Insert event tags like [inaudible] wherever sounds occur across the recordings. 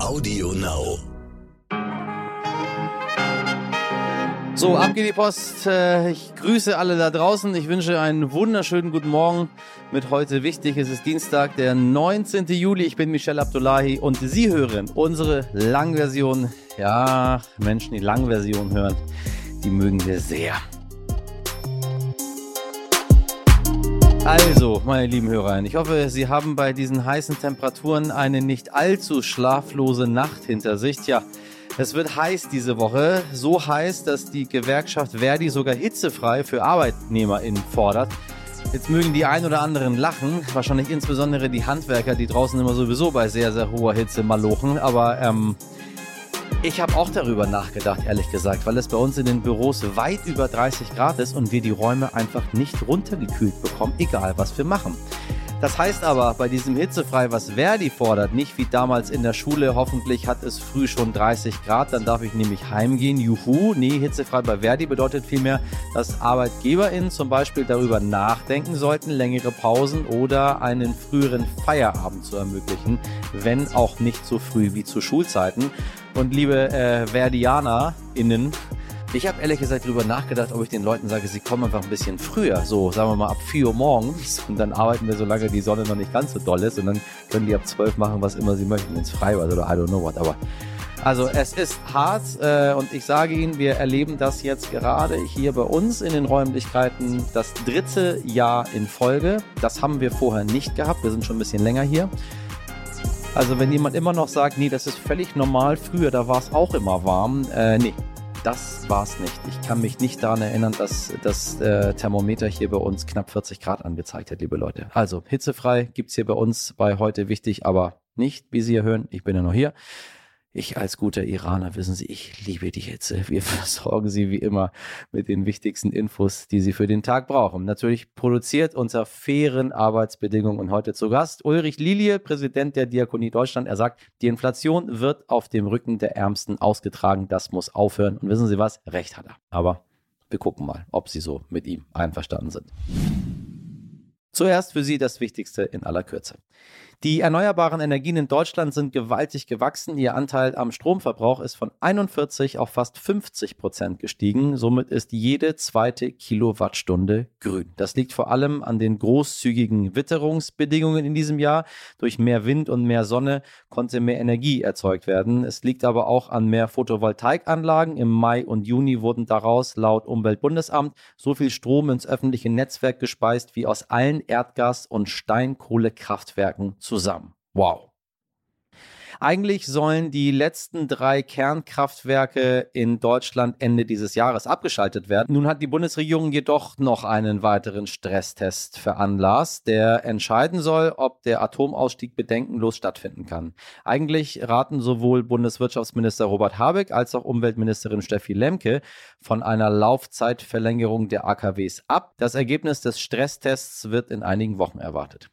Audio Now. So, ab geht die Post. Äh, Ich grüße alle da draußen. Ich wünsche einen wunderschönen guten Morgen mit heute wichtig. Es ist Dienstag, der 19. Juli. Ich bin Michelle Abdullahi und Sie hören unsere Langversion. Ja, Menschen, die Langversion hören, die mögen wir sehr. Also, meine lieben Hörer, ich hoffe, Sie haben bei diesen heißen Temperaturen eine nicht allzu schlaflose Nacht hinter sich. Tja, es wird heiß diese Woche. So heiß, dass die Gewerkschaft Verdi sogar hitzefrei für ArbeitnehmerInnen fordert. Jetzt mögen die ein oder anderen lachen, wahrscheinlich insbesondere die Handwerker, die draußen immer sowieso bei sehr, sehr hoher Hitze malochen. Aber ähm, ich habe auch darüber nachgedacht, ehrlich gesagt, weil es bei uns in den Büros weit über 30 Grad ist und wir die Räume einfach nicht runtergekühlt bekommen, egal was wir machen. Das heißt aber bei diesem Hitzefrei, was Verdi fordert, nicht wie damals in der Schule, hoffentlich hat es früh schon 30 Grad, dann darf ich nämlich heimgehen, juhu. Nee, hitzefrei bei Verdi bedeutet vielmehr, dass ArbeitgeberInnen zum Beispiel darüber nachdenken sollten, längere Pausen oder einen früheren Feierabend zu ermöglichen, wenn auch nicht so früh wie zu Schulzeiten. Und liebe äh, VerdianerInnen, ich habe ehrlich gesagt darüber nachgedacht, ob ich den Leuten sage, sie kommen einfach ein bisschen früher, so sagen wir mal ab 4 Uhr morgens. Und dann arbeiten wir, solange die Sonne noch nicht ganz so doll ist. Und dann können die ab 12 machen, was immer sie möchten, wenn es frei war oder I don't know what, aber also es ist hart äh, und ich sage Ihnen, wir erleben das jetzt gerade hier bei uns in den Räumlichkeiten. Das dritte Jahr in Folge. Das haben wir vorher nicht gehabt, wir sind schon ein bisschen länger hier. Also wenn jemand immer noch sagt, nee, das ist völlig normal, früher, da war es auch immer warm, äh, nee, das war es nicht. Ich kann mich nicht daran erinnern, dass das äh, Thermometer hier bei uns knapp 40 Grad angezeigt hat, liebe Leute. Also hitzefrei gibt's hier bei uns bei heute wichtig, aber nicht, wie Sie hier hören. Ich bin ja noch hier. Ich als guter Iraner, wissen Sie, ich liebe die Hitze. Wir [laughs] versorgen Sie wie immer mit den wichtigsten Infos, die Sie für den Tag brauchen. Natürlich produziert unter fairen Arbeitsbedingungen und heute zu Gast Ulrich Lilie, Präsident der Diakonie Deutschland. Er sagt, die Inflation wird auf dem Rücken der Ärmsten ausgetragen. Das muss aufhören. Und wissen Sie was? Recht hat er. Aber wir gucken mal, ob Sie so mit ihm einverstanden sind. Zuerst für Sie das Wichtigste in aller Kürze. Die erneuerbaren Energien in Deutschland sind gewaltig gewachsen. Ihr Anteil am Stromverbrauch ist von 41 auf fast 50 Prozent gestiegen. Somit ist jede zweite Kilowattstunde grün. Das liegt vor allem an den großzügigen Witterungsbedingungen in diesem Jahr. Durch mehr Wind und mehr Sonne konnte mehr Energie erzeugt werden. Es liegt aber auch an mehr Photovoltaikanlagen. Im Mai und Juni wurden daraus laut Umweltbundesamt so viel Strom ins öffentliche Netzwerk gespeist wie aus allen Erdgas- und Steinkohlekraftwerken zusammen. Wow. Eigentlich sollen die letzten drei Kernkraftwerke in Deutschland Ende dieses Jahres abgeschaltet werden. Nun hat die Bundesregierung jedoch noch einen weiteren Stresstest veranlasst, der entscheiden soll, ob der Atomausstieg bedenkenlos stattfinden kann. Eigentlich raten sowohl Bundeswirtschaftsminister Robert Habeck als auch Umweltministerin Steffi Lemke von einer Laufzeitverlängerung der AKWs ab. Das Ergebnis des Stresstests wird in einigen Wochen erwartet.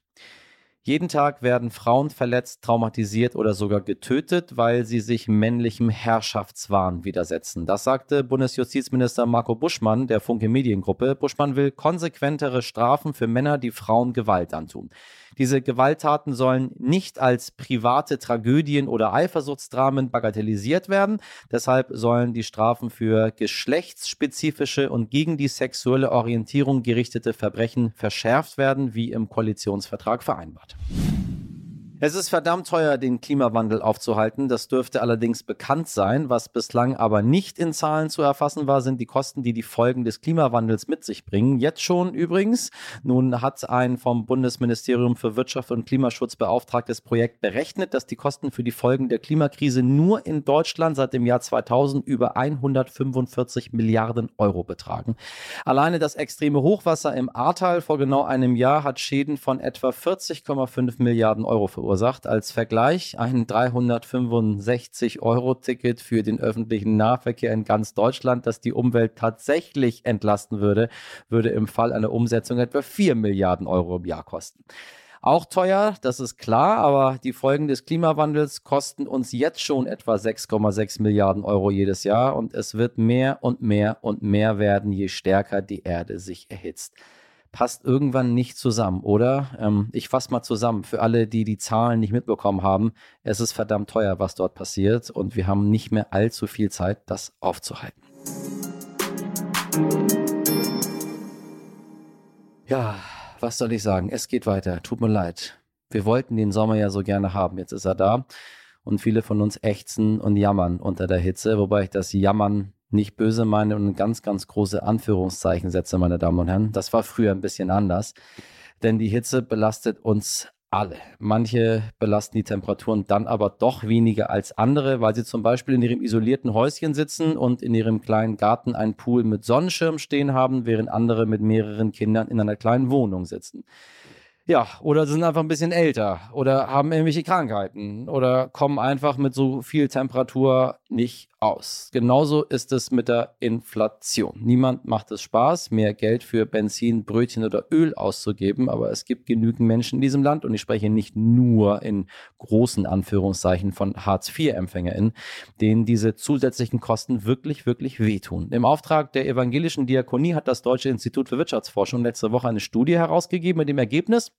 Jeden Tag werden Frauen verletzt, traumatisiert oder sogar getötet, weil sie sich männlichem Herrschaftswahn widersetzen. Das sagte Bundesjustizminister Marco Buschmann der Funke Mediengruppe. Buschmann will konsequentere Strafen für Männer, die Frauen Gewalt antun. Diese Gewalttaten sollen nicht als private Tragödien oder Eifersuchtsdramen bagatellisiert werden. Deshalb sollen die Strafen für geschlechtsspezifische und gegen die sexuelle Orientierung gerichtete Verbrechen verschärft werden, wie im Koalitionsvertrag vereinbart. Es ist verdammt teuer, den Klimawandel aufzuhalten. Das dürfte allerdings bekannt sein. Was bislang aber nicht in Zahlen zu erfassen war, sind die Kosten, die die Folgen des Klimawandels mit sich bringen. Jetzt schon übrigens. Nun hat ein vom Bundesministerium für Wirtschaft und Klimaschutz beauftragtes Projekt berechnet, dass die Kosten für die Folgen der Klimakrise nur in Deutschland seit dem Jahr 2000 über 145 Milliarden Euro betragen. Alleine das extreme Hochwasser im Ahrtal vor genau einem Jahr hat Schäden von etwa 40,5 Milliarden Euro verursacht verursacht. Als Vergleich ein 365-Euro-Ticket für den öffentlichen Nahverkehr in ganz Deutschland, das die Umwelt tatsächlich entlasten würde, würde im Fall einer Umsetzung etwa 4 Milliarden Euro im Jahr kosten. Auch teuer, das ist klar, aber die Folgen des Klimawandels kosten uns jetzt schon etwa 6,6 Milliarden Euro jedes Jahr und es wird mehr und mehr und mehr werden, je stärker die Erde sich erhitzt. Passt irgendwann nicht zusammen, oder? Ähm, ich fasse mal zusammen. Für alle, die die Zahlen nicht mitbekommen haben, es ist verdammt teuer, was dort passiert und wir haben nicht mehr allzu viel Zeit, das aufzuhalten. Ja, was soll ich sagen? Es geht weiter. Tut mir leid. Wir wollten den Sommer ja so gerne haben. Jetzt ist er da. Und viele von uns ächzen und jammern unter der Hitze, wobei ich das Jammern nicht böse meine und ganz, ganz große Anführungszeichen setze, meine Damen und Herren. Das war früher ein bisschen anders, denn die Hitze belastet uns alle. Manche belasten die Temperaturen dann aber doch weniger als andere, weil sie zum Beispiel in ihrem isolierten Häuschen sitzen und in ihrem kleinen Garten einen Pool mit Sonnenschirm stehen haben, während andere mit mehreren Kindern in einer kleinen Wohnung sitzen. Ja, oder sind einfach ein bisschen älter oder haben irgendwelche Krankheiten oder kommen einfach mit so viel Temperatur nicht aus. Genauso ist es mit der Inflation. Niemand macht es Spaß, mehr Geld für Benzin, Brötchen oder Öl auszugeben, aber es gibt genügend Menschen in diesem Land und ich spreche nicht nur in großen Anführungszeichen von Hartz-IV-EmpfängerInnen, denen diese zusätzlichen Kosten wirklich, wirklich wehtun. Im Auftrag der evangelischen Diakonie hat das Deutsche Institut für Wirtschaftsforschung letzte Woche eine Studie herausgegeben mit dem Ergebnis,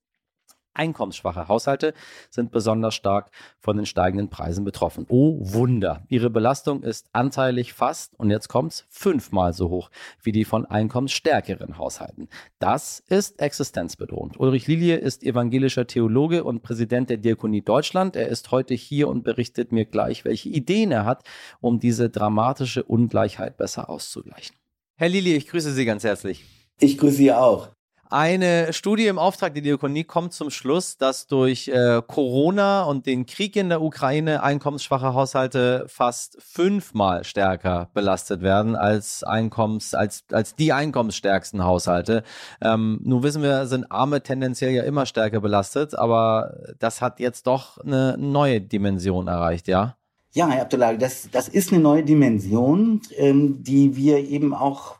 Einkommensschwache Haushalte sind besonders stark von den steigenden Preisen betroffen. Oh Wunder! Ihre Belastung ist anteilig fast, und jetzt kommt's, fünfmal so hoch wie die von einkommensstärkeren Haushalten. Das ist existenzbedrohend. Ulrich Lilie ist evangelischer Theologe und Präsident der Diakonie Deutschland. Er ist heute hier und berichtet mir gleich, welche Ideen er hat, um diese dramatische Ungleichheit besser auszugleichen. Herr Lilie, ich grüße Sie ganz herzlich. Ich grüße Sie auch. Eine Studie im Auftrag der Diakonie kommt zum Schluss, dass durch äh, Corona und den Krieg in der Ukraine einkommensschwache Haushalte fast fünfmal stärker belastet werden als Einkommens, als, als die einkommensstärksten Haushalte. Ähm, nun wissen wir, sind Arme tendenziell ja immer stärker belastet, aber das hat jetzt doch eine neue Dimension erreicht, ja? Ja, Herr Abdullah, das, das ist eine neue Dimension, ähm, die wir eben auch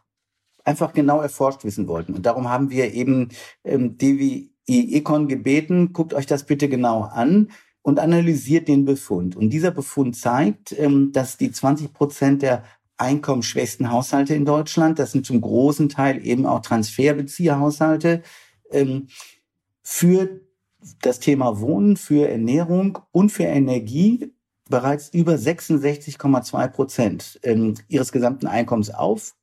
einfach genau erforscht wissen wollten. Und darum haben wir eben ähm, DWI Econ gebeten, guckt euch das bitte genau an und analysiert den Befund. Und dieser Befund zeigt, ähm, dass die 20 Prozent der einkommensschwächsten Haushalte in Deutschland, das sind zum großen Teil eben auch Transferbezieherhaushalte, ähm, für das Thema Wohnen, für Ernährung und für Energie bereits über 66,2 Prozent ähm, ihres gesamten Einkommens auf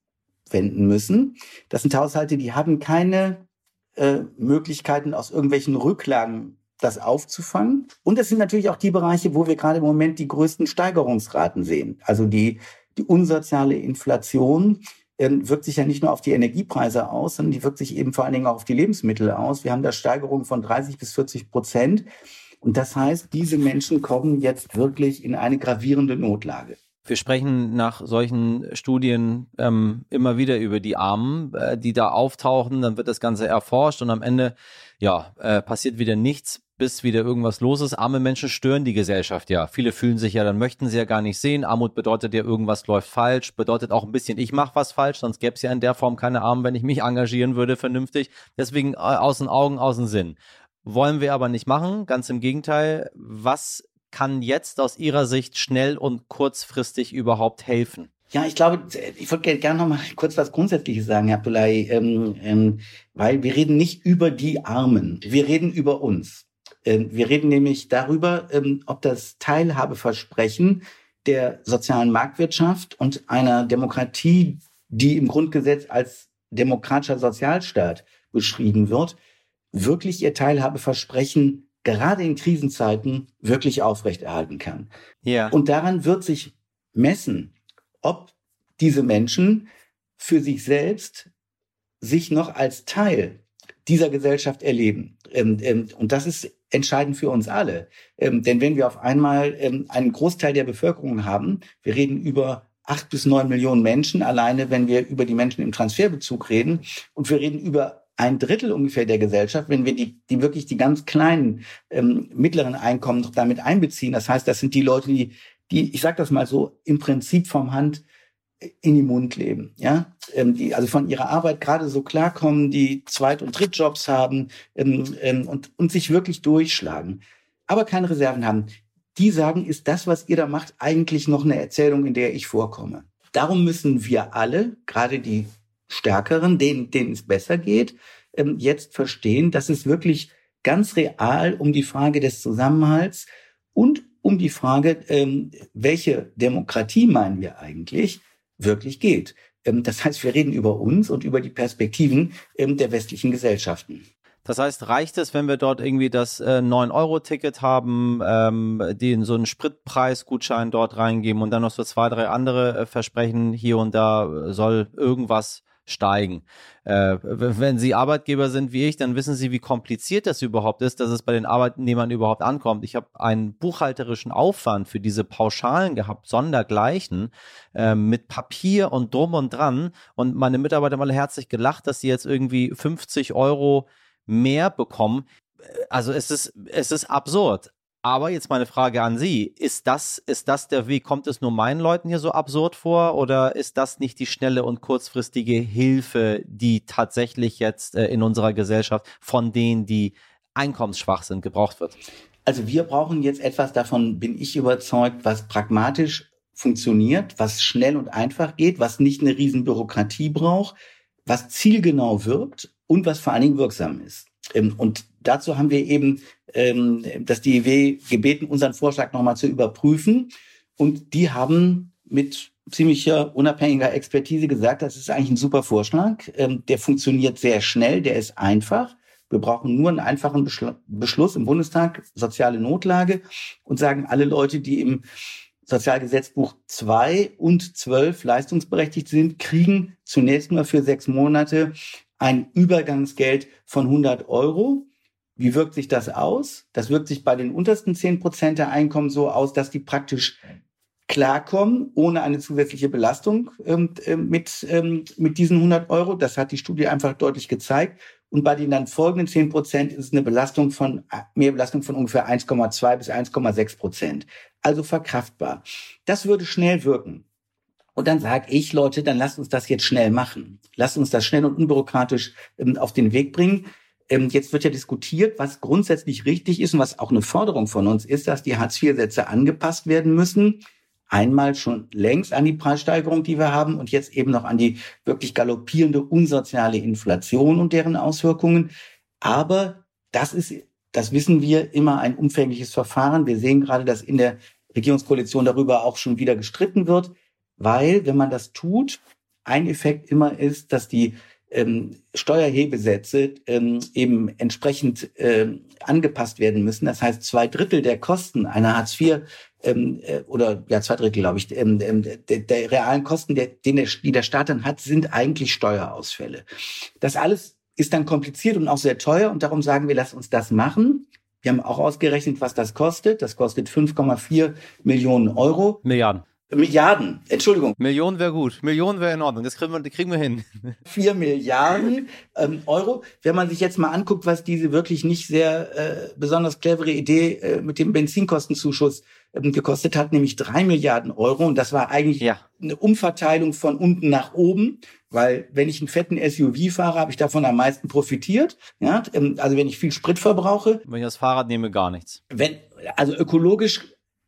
aufwenden müssen. Das sind Haushalte, die haben keine äh, Möglichkeiten aus irgendwelchen Rücklagen das aufzufangen. Und das sind natürlich auch die Bereiche, wo wir gerade im Moment die größten Steigerungsraten sehen. Also die, die unsoziale Inflation äh, wirkt sich ja nicht nur auf die Energiepreise aus, sondern die wirkt sich eben vor allen Dingen auch auf die Lebensmittel aus. Wir haben da Steigerungen von 30 bis 40 Prozent. Und das heißt, diese Menschen kommen jetzt wirklich in eine gravierende Notlage. Wir sprechen nach solchen Studien ähm, immer wieder über die Armen, äh, die da auftauchen. Dann wird das Ganze erforscht und am Ende ja äh, passiert wieder nichts, bis wieder irgendwas los ist. Arme Menschen stören die Gesellschaft ja. Viele fühlen sich ja, dann möchten sie ja gar nicht sehen. Armut bedeutet ja, irgendwas läuft falsch. Bedeutet auch ein bisschen, ich mache was falsch, sonst gäbe es ja in der Form keine Armen, wenn ich mich engagieren würde vernünftig. Deswegen äh, aus den Augen, aus dem Sinn. Wollen wir aber nicht machen. Ganz im Gegenteil. Was kann jetzt aus Ihrer Sicht schnell und kurzfristig überhaupt helfen? Ja, ich glaube, ich würde gerne noch mal kurz was Grundsätzliches sagen, Herr Abdullahi, ähm, ähm, weil wir reden nicht über die Armen, wir reden über uns. Ähm, wir reden nämlich darüber, ähm, ob das Teilhabeversprechen der sozialen Marktwirtschaft und einer Demokratie, die im Grundgesetz als demokratischer Sozialstaat beschrieben wird, wirklich ihr Teilhabeversprechen gerade in Krisenzeiten wirklich aufrechterhalten kann. Ja. Und daran wird sich messen, ob diese Menschen für sich selbst sich noch als Teil dieser Gesellschaft erleben. Ähm, ähm, und das ist entscheidend für uns alle. Ähm, denn wenn wir auf einmal einen Großteil der Bevölkerung haben, wir reden über acht bis neun Millionen Menschen, alleine wenn wir über die Menschen im Transferbezug reden, und wir reden über ein Drittel ungefähr der Gesellschaft, wenn wir die, die wirklich die ganz kleinen ähm, mittleren Einkommen noch damit einbeziehen. Das heißt, das sind die Leute, die, die, ich sage das mal so, im Prinzip vom Hand in den Mund leben, ja, ähm, die also von ihrer Arbeit gerade so klarkommen, die Zweit- und Drittjobs haben ähm, ähm, und, und sich wirklich durchschlagen, aber keine Reserven haben. Die sagen, ist das, was ihr da macht, eigentlich noch eine Erzählung, in der ich vorkomme. Darum müssen wir alle, gerade die Stärkeren, denen, denen es besser geht, ähm, jetzt verstehen, dass es wirklich ganz real um die Frage des Zusammenhalts und um die Frage, ähm, welche Demokratie meinen wir eigentlich, wirklich geht. Ähm, das heißt, wir reden über uns und über die Perspektiven der westlichen Gesellschaften. Das heißt, reicht es, wenn wir dort irgendwie das äh, 9-Euro-Ticket haben, ähm, den so einen Spritpreisgutschein dort reingeben und dann noch so zwei, drei andere äh, Versprechen, hier und da soll irgendwas steigen. Äh, wenn Sie Arbeitgeber sind wie ich, dann wissen Sie, wie kompliziert das überhaupt ist, dass es bei den Arbeitnehmern überhaupt ankommt. Ich habe einen buchhalterischen Aufwand für diese Pauschalen gehabt, sondergleichen, äh, mit Papier und drum und dran. Und meine Mitarbeiter haben alle herzlich gelacht, dass sie jetzt irgendwie 50 Euro mehr bekommen. Also es ist, es ist absurd. Aber jetzt meine Frage an Sie. Ist das, ist das der Weg? Kommt es nur meinen Leuten hier so absurd vor oder ist das nicht die schnelle und kurzfristige Hilfe, die tatsächlich jetzt äh, in unserer Gesellschaft von denen, die einkommensschwach sind, gebraucht wird? Also wir brauchen jetzt etwas, davon bin ich überzeugt, was pragmatisch funktioniert, was schnell und einfach geht, was nicht eine riesen Bürokratie braucht, was zielgenau wirkt und was vor allen Dingen wirksam ist. Ähm, und dazu haben wir eben ähm, das DIW gebeten, unseren Vorschlag nochmal zu überprüfen. Und die haben mit ziemlicher unabhängiger Expertise gesagt, das ist eigentlich ein super Vorschlag. Ähm, der funktioniert sehr schnell, der ist einfach. Wir brauchen nur einen einfachen Beschluss im Bundestag, soziale Notlage, und sagen, alle Leute, die im Sozialgesetzbuch 2 und 12 leistungsberechtigt sind, kriegen zunächst mal für sechs Monate ein Übergangsgeld von 100 Euro. Wie wirkt sich das aus? Das wirkt sich bei den untersten 10 Prozent der Einkommen so aus, dass die praktisch klarkommen, ohne eine zusätzliche Belastung ähm, äh, mit, ähm, mit diesen 100 Euro. Das hat die Studie einfach deutlich gezeigt. Und bei den dann folgenden 10 Prozent ist es eine Belastung von, mehr Belastung von ungefähr 1,2 bis 1,6 Prozent. Also verkraftbar. Das würde schnell wirken. Und dann sage ich, Leute, dann lasst uns das jetzt schnell machen. Lasst uns das schnell und unbürokratisch ähm, auf den Weg bringen. Ähm, jetzt wird ja diskutiert, was grundsätzlich richtig ist und was auch eine Forderung von uns ist, dass die Hartz-IV-Sätze angepasst werden müssen. Einmal schon längst an die Preissteigerung, die wir haben, und jetzt eben noch an die wirklich galoppierende unsoziale Inflation und deren Auswirkungen. Aber das ist, das wissen wir, immer ein umfängliches Verfahren. Wir sehen gerade, dass in der Regierungskoalition darüber auch schon wieder gestritten wird weil, wenn man das tut, ein Effekt immer ist, dass die ähm, Steuerhebesätze ähm, eben entsprechend ähm, angepasst werden müssen. Das heißt, zwei Drittel der Kosten einer Hartz IV ähm, äh, oder ja zwei Drittel, glaube ich, ähm, ähm, der, der realen Kosten, der, den der, die der Staat dann hat, sind eigentlich Steuerausfälle. Das alles ist dann kompliziert und auch sehr teuer und darum sagen wir, lass uns das machen. Wir haben auch ausgerechnet, was das kostet. Das kostet 5,4 Millionen Euro. Milliarden. Milliarden, Entschuldigung. Millionen wäre gut. Millionen wäre in Ordnung. Das kriegen wir, kriegen wir hin. [laughs] Vier Milliarden ähm, Euro. Wenn man sich jetzt mal anguckt, was diese wirklich nicht sehr äh, besonders clevere Idee äh, mit dem Benzinkostenzuschuss ähm, gekostet hat, nämlich drei Milliarden Euro. Und das war eigentlich ja. eine Umverteilung von unten nach oben. Weil wenn ich einen fetten SUV fahre, habe ich davon am meisten profitiert. Ja, ähm, also wenn ich viel Sprit verbrauche. Wenn ich das Fahrrad nehme, gar nichts. Wenn, also ökologisch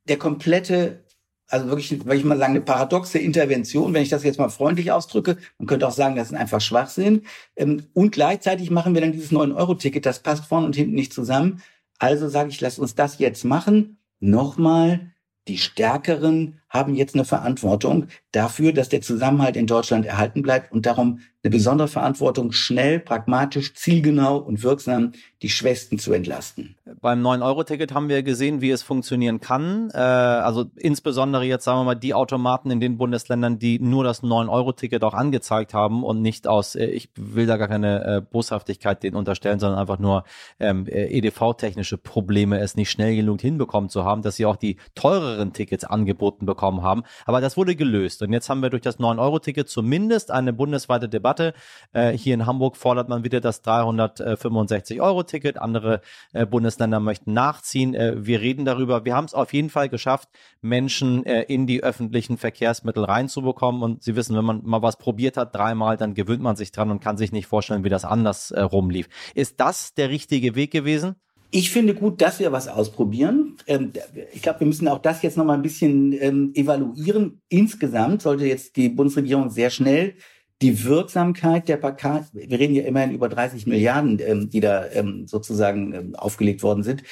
der komplette also wirklich, würde ich mal sagen, eine paradoxe Intervention, wenn ich das jetzt mal freundlich ausdrücke. Man könnte auch sagen, das ist einfach Schwachsinn. Ähm, und gleichzeitig machen wir dann dieses 9-Euro-Ticket, das passt vorne und hinten nicht zusammen. Also sage ich, lass uns das jetzt machen. Nochmal, die Stärkeren haben jetzt eine Verantwortung dafür, dass der Zusammenhalt in Deutschland erhalten bleibt und darum eine besondere Verantwortung, schnell, pragmatisch, zielgenau und wirksam die Schwächsten zu entlasten. Beim 9-Euro-Ticket haben wir gesehen, wie es funktionieren kann. Äh, also insbesondere jetzt sagen wir mal die Automaten in den Bundesländern, die nur das 9-Euro-Ticket auch angezeigt haben und nicht aus, äh, ich will da gar keine äh, Boshaftigkeit denen unterstellen, sondern einfach nur ähm, EDV-technische Probleme, es nicht schnell genug hinbekommen zu haben, dass sie auch die teureren Tickets angeboten bekommen haben. Aber das wurde gelöst. Und jetzt haben wir durch das 9-Euro-Ticket zumindest eine bundesweite Debatte. Äh, hier in Hamburg fordert man wieder das 365-Euro-Ticket. Andere äh, Bundesländer möchten nachziehen. Äh, wir reden darüber. Wir haben es auf jeden Fall geschafft, Menschen äh, in die öffentlichen Verkehrsmittel reinzubekommen. Und Sie wissen, wenn man mal was probiert hat, dreimal, dann gewöhnt man sich dran und kann sich nicht vorstellen, wie das anders äh, rumlief. Ist das der richtige Weg gewesen? Ich finde gut, dass wir was ausprobieren. Ähm, ich glaube, wir müssen auch das jetzt noch mal ein bisschen ähm, evaluieren. Insgesamt sollte jetzt die Bundesregierung sehr schnell die Wirksamkeit der Pakat, wir reden ja immerhin über 30 Milliarden, ähm, die da sozusagen aufgelegt worden sind.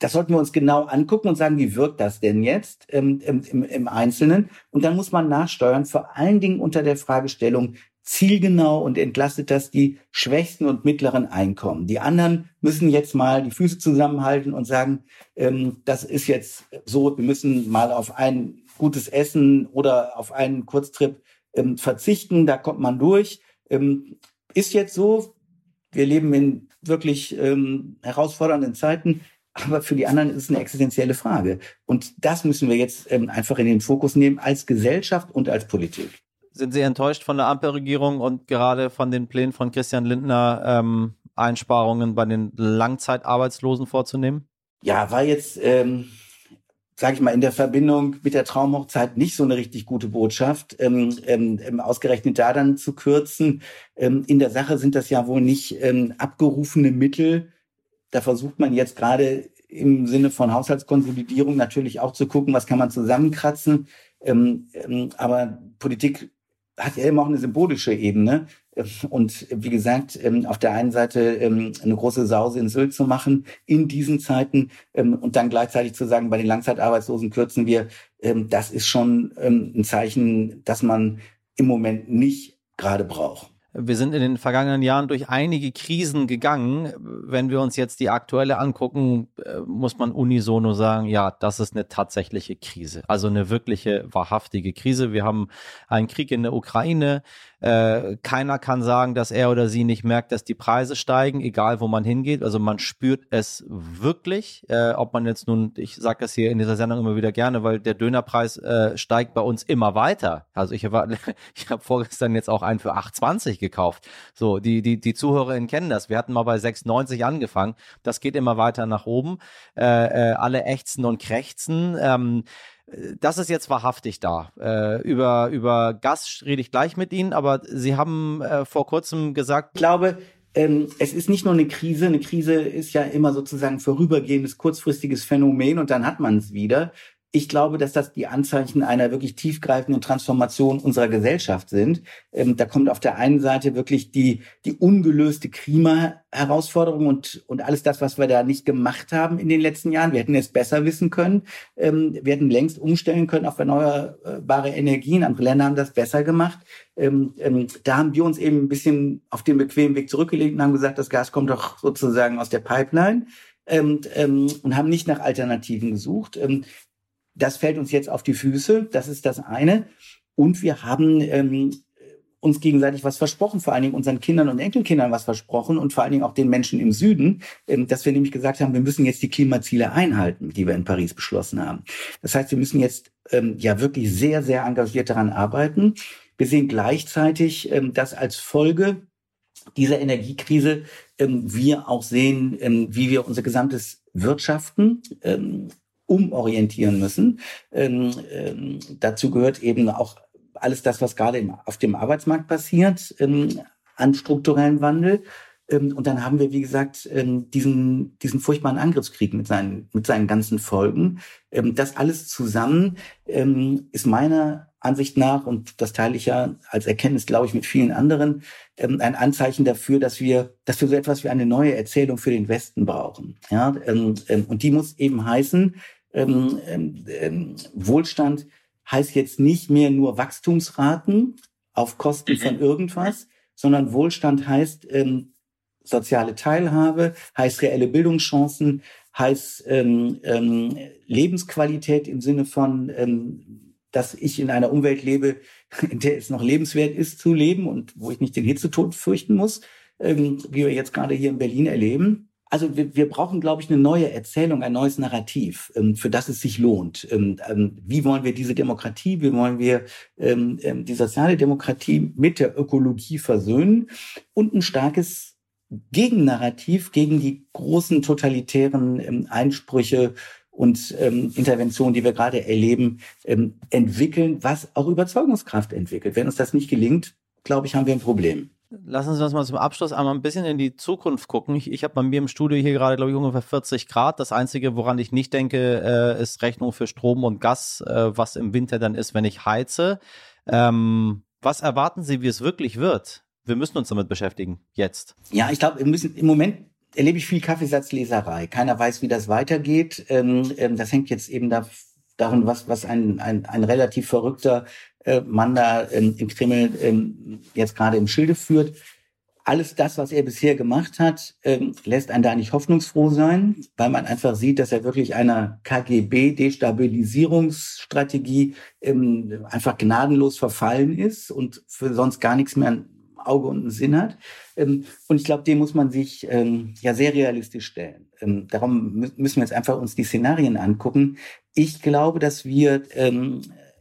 Das sollten wir uns genau angucken und sagen, wie wirkt das denn jetzt im, im Einzelnen? Und dann muss man nachsteuern, vor allen Dingen unter der Fragestellung, zielgenau und entlastet das die schwächsten und mittleren Einkommen. Die anderen müssen jetzt mal die Füße zusammenhalten und sagen, ähm, das ist jetzt so, wir müssen mal auf ein gutes Essen oder auf einen Kurztrip ähm, verzichten, da kommt man durch. Ähm, ist jetzt so, wir leben in wirklich ähm, herausfordernden Zeiten, aber für die anderen ist es eine existenzielle Frage. Und das müssen wir jetzt ähm, einfach in den Fokus nehmen als Gesellschaft und als Politik. Sind Sie enttäuscht von der Ampelregierung und gerade von den Plänen von Christian Lindner, ähm, Einsparungen bei den Langzeitarbeitslosen vorzunehmen? Ja, war jetzt, ähm, sage ich mal, in der Verbindung mit der Traumhochzeit nicht so eine richtig gute Botschaft, ähm, ähm, ähm, ausgerechnet da dann zu kürzen. Ähm, in der Sache sind das ja wohl nicht ähm, abgerufene Mittel. Da versucht man jetzt gerade im Sinne von Haushaltskonsolidierung natürlich auch zu gucken, was kann man zusammenkratzen. Ähm, ähm, aber Politik hat ja immer auch eine symbolische Ebene. Und wie gesagt, ähm, auf der einen Seite ähm, eine große Sause in Sylt zu machen in diesen Zeiten ähm, und dann gleichzeitig zu sagen, bei den Langzeitarbeitslosen kürzen wir, das ist schon ein Zeichen, dass man im Moment nicht gerade braucht. Wir sind in den vergangenen Jahren durch einige Krisen gegangen. Wenn wir uns jetzt die aktuelle angucken, äh, muss man unisono sagen, ja, das ist eine tatsächliche Krise. Also eine wirkliche, wahrhaftige Krise. Wir haben einen Krieg in der Ukraine. Äh, keiner kann sagen, dass er oder sie nicht merkt, dass die Preise steigen, egal wo man hingeht. Also man spürt es wirklich. Äh, ob man jetzt nun, ich sage das hier in dieser Sendung immer wieder gerne, weil der Dönerpreis äh, steigt bei uns immer weiter. Also ich, war, [laughs] ich habe vorgestern jetzt auch einen für 8,20 gekauft. So, die, die, die ZuhörerInnen kennen das. Wir hatten mal bei 6,90 angefangen. Das geht immer weiter nach oben. Äh, äh, alle ächzen und krächzen. Ähm, das ist jetzt wahrhaftig da. Äh, über, über Gas rede ich gleich mit Ihnen, aber Sie haben äh, vor kurzem gesagt. Ich glaube, ähm, es ist nicht nur eine Krise. Eine Krise ist ja immer sozusagen vorübergehendes, kurzfristiges Phänomen und dann hat man es wieder ich glaube, dass das die Anzeichen einer wirklich tiefgreifenden Transformation unserer Gesellschaft sind. Ähm, da kommt auf der einen Seite wirklich die, die ungelöste Klimaherausforderung und, und alles das, was wir da nicht gemacht haben in den letzten Jahren. Wir hätten es besser wissen können. Ähm, wir hätten längst umstellen können auf erneuerbare Energien. Andere Länder haben das besser gemacht. Ähm, ähm, da haben wir uns eben ein bisschen auf den bequemen Weg zurückgelegt und haben gesagt, das Gas kommt doch sozusagen aus der Pipeline. Ähm, ähm, und haben nicht nach Alternativen gesucht. Ähm, das fällt uns jetzt auf die Füße. Das ist das eine. Und wir haben ähm, uns gegenseitig was versprochen, vor allen Dingen unseren Kindern und Enkelkindern was versprochen und vor allen Dingen auch den Menschen im Süden, ähm, dass wir nämlich gesagt haben, wir müssen jetzt die Klimaziele einhalten, die wir in Paris beschlossen haben. Das heißt, wir müssen jetzt ähm, ja wirklich sehr, sehr engagiert daran arbeiten. Wir sehen gleichzeitig, ähm, dass als Folge dieser Energiekrise wir auch sehen, wie wir unser gesamtes Wirtschaften umorientieren müssen. Ähm, ähm, dazu gehört eben auch alles das, was gerade auf dem Arbeitsmarkt passiert, ähm, an strukturellen Wandel. Ähm, und dann haben wir, wie gesagt, ähm, diesen, diesen furchtbaren Angriffskrieg mit seinen, mit seinen ganzen Folgen. Ähm, das alles zusammen ist meiner Ansicht nach, und das teile ich ja als Erkenntnis, glaube ich, mit vielen anderen, ein Anzeichen dafür, dass wir, dass wir so etwas wie eine neue Erzählung für den Westen brauchen. Ja, und die muss eben heißen, ähm, ähm, ähm, Wohlstand heißt jetzt nicht mehr nur Wachstumsraten auf Kosten von mhm. irgendwas, sondern Wohlstand heißt ähm, soziale Teilhabe, heißt reelle Bildungschancen, heißt ähm, ähm, Lebensqualität im Sinne von, ähm, dass ich in einer Umwelt lebe, [laughs] in der es noch lebenswert ist zu leben und wo ich nicht den Hitzetod fürchten muss, ähm, wie wir jetzt gerade hier in Berlin erleben. Also wir, wir brauchen, glaube ich, eine neue Erzählung, ein neues Narrativ, ähm, für das es sich lohnt. Ähm, ähm, wie wollen wir diese Demokratie, wie wollen wir die soziale Demokratie mit der Ökologie versöhnen und ein starkes Gegennarrativ gegen die großen totalitären Einsprüche und Interventionen, die wir gerade erleben, entwickeln, was auch Überzeugungskraft entwickelt. Wenn uns das nicht gelingt, glaube ich, haben wir ein Problem. Lassen Sie uns mal zum Abschluss einmal ein bisschen in die Zukunft gucken. Ich, ich habe bei mir im Studio hier gerade, glaube ich, ungefähr 40 Grad. Das Einzige, woran ich nicht denke, äh, ist Rechnung für Strom und Gas, äh, was im Winter dann ist, wenn ich heize. Ähm, Was erwarten Sie, wie es wirklich wird? Wir müssen uns damit beschäftigen, jetzt. Ja, ich glaube, wir müssen im Moment erlebe ich viel Kaffeesatzleserei. Keiner weiß, wie das weitergeht. Ähm, ähm, das hängt jetzt eben da, daran, was, was ein, ein, ein relativ verrückter äh, Mann da im Kreml ähm, jetzt gerade im Schilde führt. Alles das, was er bisher gemacht hat, ähm, lässt einen da nicht hoffnungsfroh sein, weil man einfach sieht, dass er wirklich einer KGB-Destabilisierungsstrategie ähm, einfach gnadenlos verfallen ist und für sonst gar nichts mehr ein Auge und einen Sinn hat. Und ich glaube, dem muss man sich ja sehr realistisch stellen. Darum müssen wir jetzt einfach uns die Szenarien angucken. Ich glaube, dass wir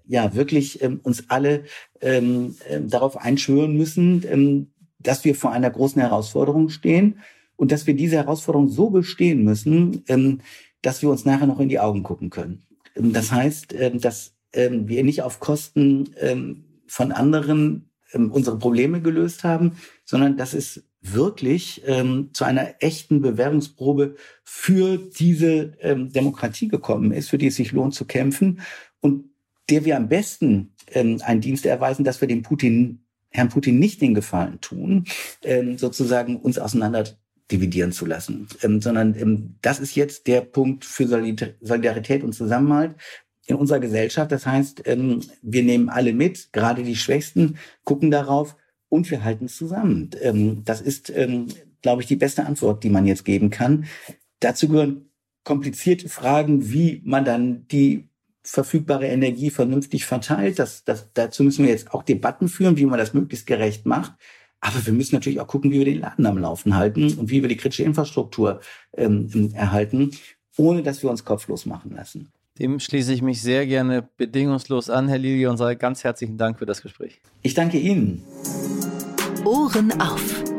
ja wirklich ähm, uns alle ähm, äh, darauf einschwören müssen, ähm, dass wir vor einer großen Herausforderung stehen und dass wir diese Herausforderung so bestehen müssen, ähm, dass wir uns nachher noch in die Augen gucken können. Ähm, das heißt, ähm, dass ähm, wir nicht auf Kosten ähm, von anderen ähm, unsere Probleme gelöst haben, sondern dass es wirklich ähm, zu einer echten Bewerbungsprobe für diese ähm, Demokratie gekommen ist, für die es sich lohnt zu kämpfen und der wir am besten ähm, einen Dienst erweisen, dass wir dem Putin, Herrn Putin nicht den Gefallen tun, ähm, sozusagen uns auseinander dividieren zu lassen, ähm, sondern ähm, das ist jetzt der Punkt für Solidarität und Zusammenhalt in unserer Gesellschaft. Das heißt, ähm, wir nehmen alle mit, gerade die Schwächsten, gucken darauf und wir halten zusammen. Ähm, das ist, ähm, glaube ich, die beste Antwort, die man jetzt geben kann. Dazu gehören komplizierte Fragen, wie man dann die verfügbare Energie vernünftig verteilt. Das, das, dazu müssen wir jetzt auch Debatten führen, wie man das möglichst gerecht macht. Aber wir müssen natürlich auch gucken, wie wir den Laden am Laufen halten und wie wir die kritische Infrastruktur ähm, erhalten, ohne dass wir uns kopflos machen lassen. Dem schließe ich mich sehr gerne bedingungslos an, Herr Lili, und sage ganz herzlichen Dank für das Gespräch. Ich danke Ihnen. Ohren auf.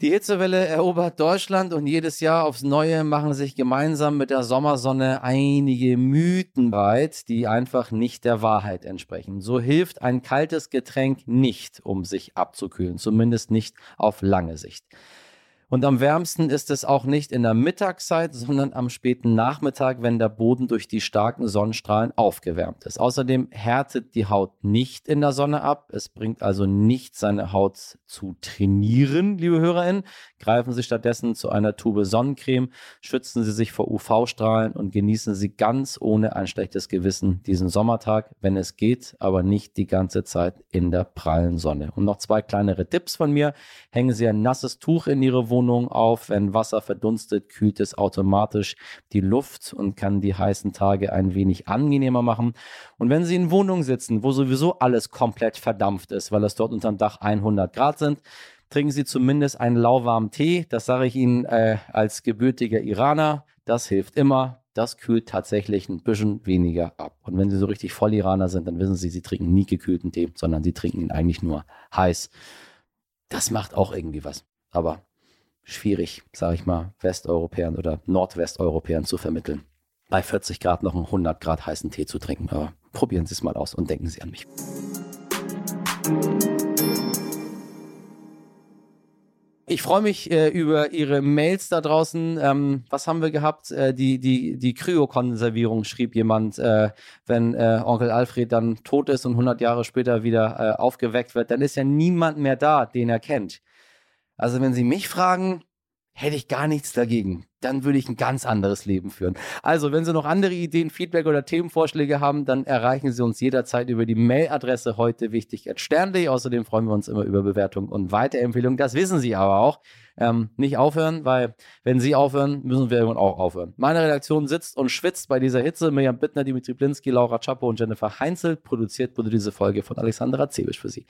Die Hitzewelle erobert Deutschland und jedes Jahr aufs Neue machen sich gemeinsam mit der Sommersonne einige Mythen breit, die einfach nicht der Wahrheit entsprechen. So hilft ein kaltes Getränk nicht, um sich abzukühlen, zumindest nicht auf lange Sicht. Und am wärmsten ist es auch nicht in der Mittagszeit, sondern am späten Nachmittag, wenn der Boden durch die starken Sonnenstrahlen aufgewärmt ist. Außerdem härtet die Haut nicht in der Sonne ab. Es bringt also nicht seine Haut zu trainieren, liebe HörerInnen. Greifen Sie stattdessen zu einer Tube Sonnencreme, schützen Sie sich vor UV-Strahlen und genießen Sie ganz ohne ein schlechtes Gewissen diesen Sommertag, wenn es geht, aber nicht die ganze Zeit in der prallen Sonne. Und noch zwei kleinere Tipps von mir. Hängen Sie ein nasses Tuch in Ihre Wohnung Wohnung auf. Wenn Wasser verdunstet, kühlt es automatisch die Luft und kann die heißen Tage ein wenig angenehmer machen. Und wenn Sie in Wohnungen sitzen, wo sowieso alles komplett verdampft ist, weil es dort unterm Dach 100 Grad sind, trinken Sie zumindest einen lauwarmen Tee. Das sage ich Ihnen äh, als gebürtiger Iraner. Das hilft immer. Das kühlt tatsächlich ein bisschen weniger ab. Und wenn Sie so richtig voll Iraner sind, dann wissen Sie, Sie trinken nie gekühlten Tee, sondern Sie trinken ihn eigentlich nur heiß. Das macht auch irgendwie was. Aber schwierig, sage ich mal, Westeuropäern oder Nordwesteuropäern zu vermitteln. Bei 40 Grad noch einen 100 Grad heißen Tee zu trinken. Aber probieren Sie es mal aus und denken Sie an mich. Ich freue mich äh, über Ihre Mails da draußen. Ähm, was haben wir gehabt? Äh, die die, die Kryokonservierung schrieb jemand, äh, wenn äh, Onkel Alfred dann tot ist und 100 Jahre später wieder äh, aufgeweckt wird, dann ist ja niemand mehr da, den er kennt. Also wenn Sie mich fragen, hätte ich gar nichts dagegen. Dann würde ich ein ganz anderes Leben führen. Also, wenn Sie noch andere Ideen, Feedback oder Themenvorschläge haben, dann erreichen Sie uns jederzeit über die Mailadresse heute wichtig at stern.de. Außerdem freuen wir uns immer über Bewertungen und Weiterempfehlungen. Das wissen Sie aber auch. Ähm, nicht aufhören, weil wenn Sie aufhören, müssen wir irgendwann auch aufhören. Meine Redaktion sitzt und schwitzt bei dieser Hitze. Mirjam Bittner, Dimitri Blinski, Laura Czapo und Jennifer Heinzel. Produziert wurde diese Folge von Alexandra Zebisch für Sie.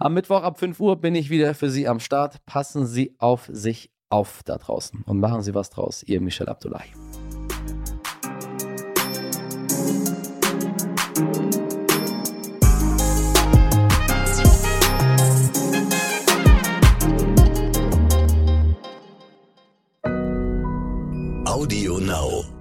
Am Mittwoch ab 5 Uhr bin ich wieder für Sie am Start. Passen Sie auf sich auf da draußen und machen Sie was draus. Ihr Michel Abdullahi. Audio Now.